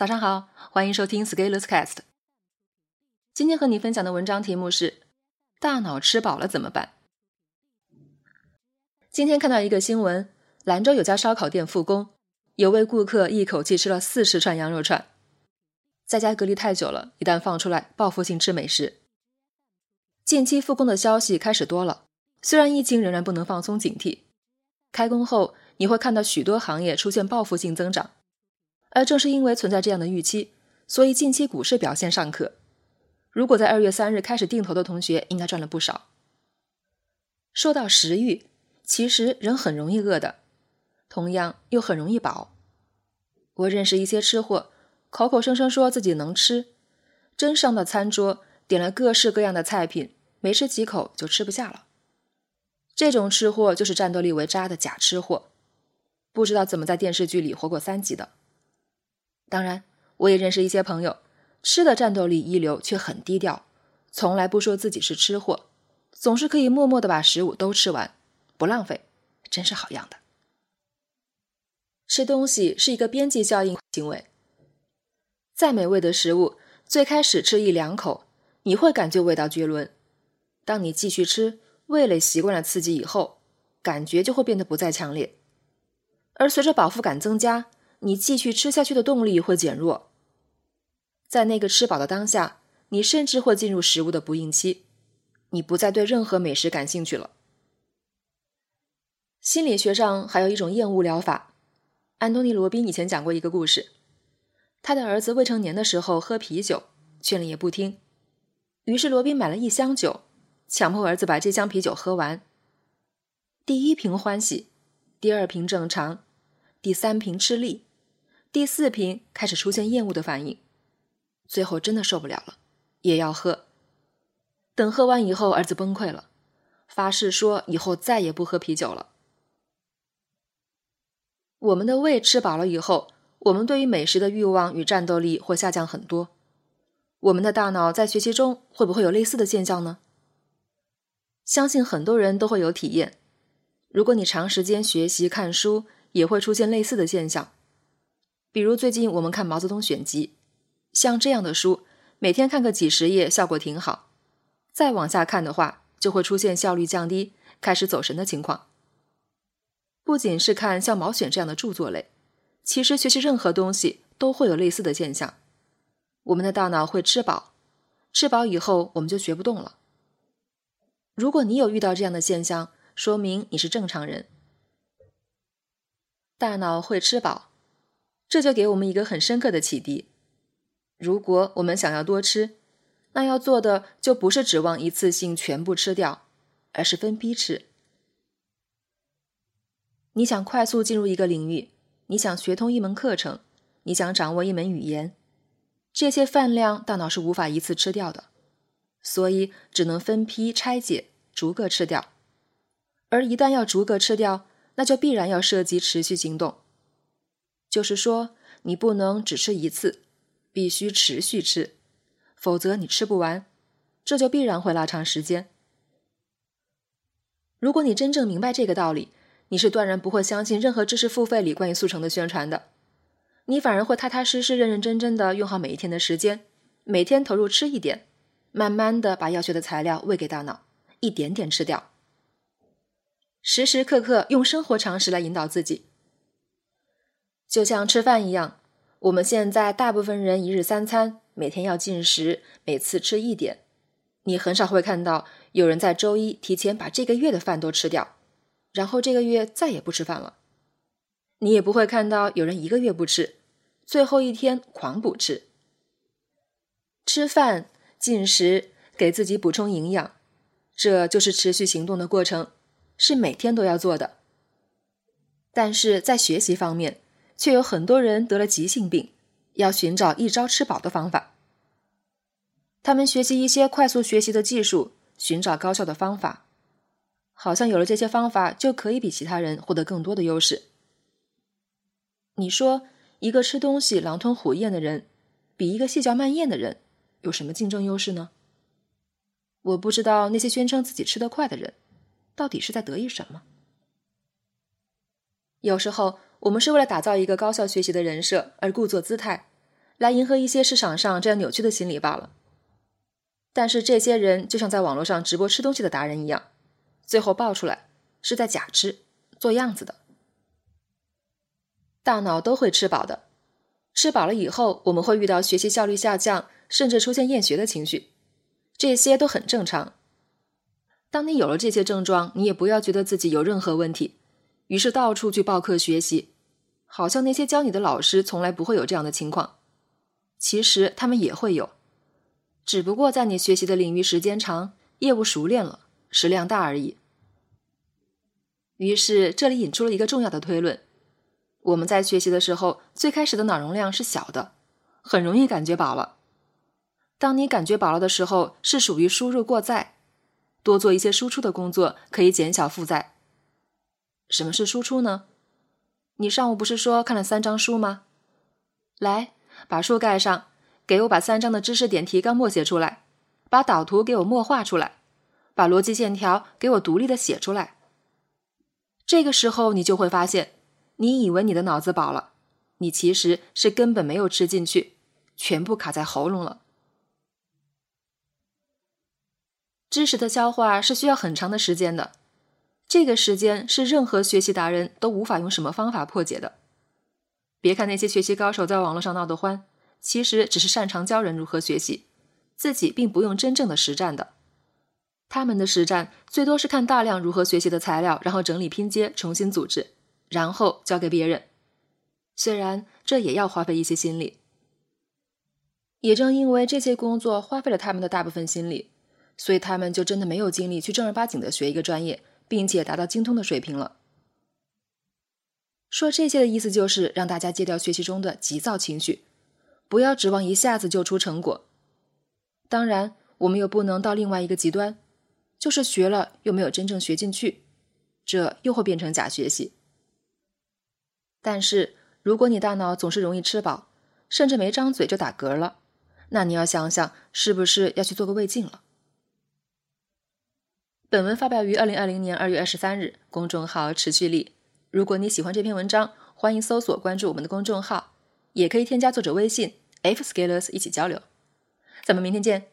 早上好，欢迎收听 Scalers Cast。今天和你分享的文章题目是：大脑吃饱了怎么办？今天看到一个新闻，兰州有家烧烤店复工，有位顾客一口气吃了四十串羊肉串。在家隔离太久了，一旦放出来，报复性吃美食。近期复工的消息开始多了，虽然疫情仍然不能放松警惕，开工后你会看到许多行业出现报复性增长。而正是因为存在这样的预期，所以近期股市表现尚可。如果在二月三日开始定投的同学，应该赚了不少。说到食欲，其实人很容易饿的，同样又很容易饱。我认识一些吃货，口口声声说自己能吃，真上到餐桌，点了各式各样的菜品，没吃几口就吃不下了。这种吃货就是战斗力为渣的假吃货，不知道怎么在电视剧里活过三集的。当然，我也认识一些朋友，吃的战斗力一流，却很低调，从来不说自己是吃货，总是可以默默的把食物都吃完，不浪费，真是好样的。吃东西是一个边际效应行为，再美味的食物，最开始吃一两口，你会感觉味道绝伦，当你继续吃，味蕾习惯了刺激以后，感觉就会变得不再强烈，而随着饱腹感增加。你继续吃下去的动力会减弱，在那个吃饱的当下，你甚至会进入食物的不应期，你不再对任何美食感兴趣了。心理学上还有一种厌恶疗法，安东尼·罗宾以前讲过一个故事，他的儿子未成年的时候喝啤酒，劝了也不听，于是罗宾买了一箱酒，强迫儿子把这箱啤酒喝完。第一瓶欢喜，第二瓶正常，第三瓶吃力。第四瓶开始出现厌恶的反应，最后真的受不了了，也要喝。等喝完以后，儿子崩溃了，发誓说以后再也不喝啤酒了。我们的胃吃饱了以后，我们对于美食的欲望与战斗力会下降很多。我们的大脑在学习中会不会有类似的现象呢？相信很多人都会有体验。如果你长时间学习看书，也会出现类似的现象。比如最近我们看《毛泽东选集》，像这样的书，每天看个几十页，效果挺好。再往下看的话，就会出现效率降低、开始走神的情况。不仅是看像《毛选》这样的著作类，其实学习任何东西都会有类似的现象。我们的大脑会吃饱，吃饱以后我们就学不动了。如果你有遇到这样的现象，说明你是正常人。大脑会吃饱。这就给我们一个很深刻的启迪：如果我们想要多吃，那要做的就不是指望一次性全部吃掉，而是分批吃。你想快速进入一个领域，你想学通一门课程，你想掌握一门语言，这些饭量大脑是无法一次吃掉的，所以只能分批拆解，逐个吃掉。而一旦要逐个吃掉，那就必然要涉及持续行动。就是说，你不能只吃一次，必须持续吃，否则你吃不完，这就必然会拉长时间。如果你真正明白这个道理，你是断然不会相信任何知识付费里关于速成的宣传的，你反而会踏踏实实、认认真真的用好每一天的时间，每天投入吃一点，慢慢的把要学的材料喂给大脑，一点点吃掉，时时刻刻用生活常识来引导自己。就像吃饭一样，我们现在大部分人一日三餐，每天要进食，每次吃一点。你很少会看到有人在周一提前把这个月的饭都吃掉，然后这个月再也不吃饭了。你也不会看到有人一个月不吃，最后一天狂补吃。吃饭、进食，给自己补充营养，这就是持续行动的过程，是每天都要做的。但是在学习方面，却有很多人得了急性病，要寻找一招吃饱的方法。他们学习一些快速学习的技术，寻找高效的方法，好像有了这些方法就可以比其他人获得更多的优势。你说，一个吃东西狼吞虎咽的人，比一个细嚼慢咽的人有什么竞争优势呢？我不知道那些宣称自己吃得快的人，到底是在得意什么。有时候。我们是为了打造一个高效学习的人设而故作姿态，来迎合一些市场上这样扭曲的心理罢了。但是这些人就像在网络上直播吃东西的达人一样，最后爆出来是在假吃、做样子的。大脑都会吃饱的，吃饱了以后，我们会遇到学习效率下降，甚至出现厌学的情绪，这些都很正常。当你有了这些症状，你也不要觉得自己有任何问题，于是到处去报课学习，好像那些教你的老师从来不会有这样的情况。其实他们也会有，只不过在你学习的领域时间长，业务熟练了，食量大而已。于是这里引出了一个重要的推论。我们在学习的时候，最开始的脑容量是小的，很容易感觉饱了。当你感觉饱了的时候，是属于输入过载，多做一些输出的工作可以减小负载。什么是输出呢？你上午不是说看了三章书吗？来，把书盖上，给我把三章的知识点提纲默写出来，把导图给我默画出来，把逻辑线条给我独立的写出来。这个时候，你就会发现。你以为你的脑子饱了，你其实是根本没有吃进去，全部卡在喉咙了。知识的消化是需要很长的时间的，这个时间是任何学习达人都无法用什么方法破解的。别看那些学习高手在网络上闹得欢，其实只是擅长教人如何学习，自己并不用真正的实战的。他们的实战最多是看大量如何学习的材料，然后整理拼接，重新组织。然后交给别人，虽然这也要花费一些心力。也正因为这些工作花费了他们的大部分心力，所以他们就真的没有精力去正儿八经的学一个专业，并且达到精通的水平了。说这些的意思就是让大家戒掉学习中的急躁情绪，不要指望一下子就出成果。当然，我们又不能到另外一个极端，就是学了又没有真正学进去，这又会变成假学习。但是，如果你大脑总是容易吃饱，甚至没张嘴就打嗝了，那你要想想，是不是要去做个胃镜了？本文发表于二零二零年二月二十三日，公众号持续力。如果你喜欢这篇文章，欢迎搜索关注我们的公众号，也可以添加作者微信 f scalers 一起交流。咱们明天见。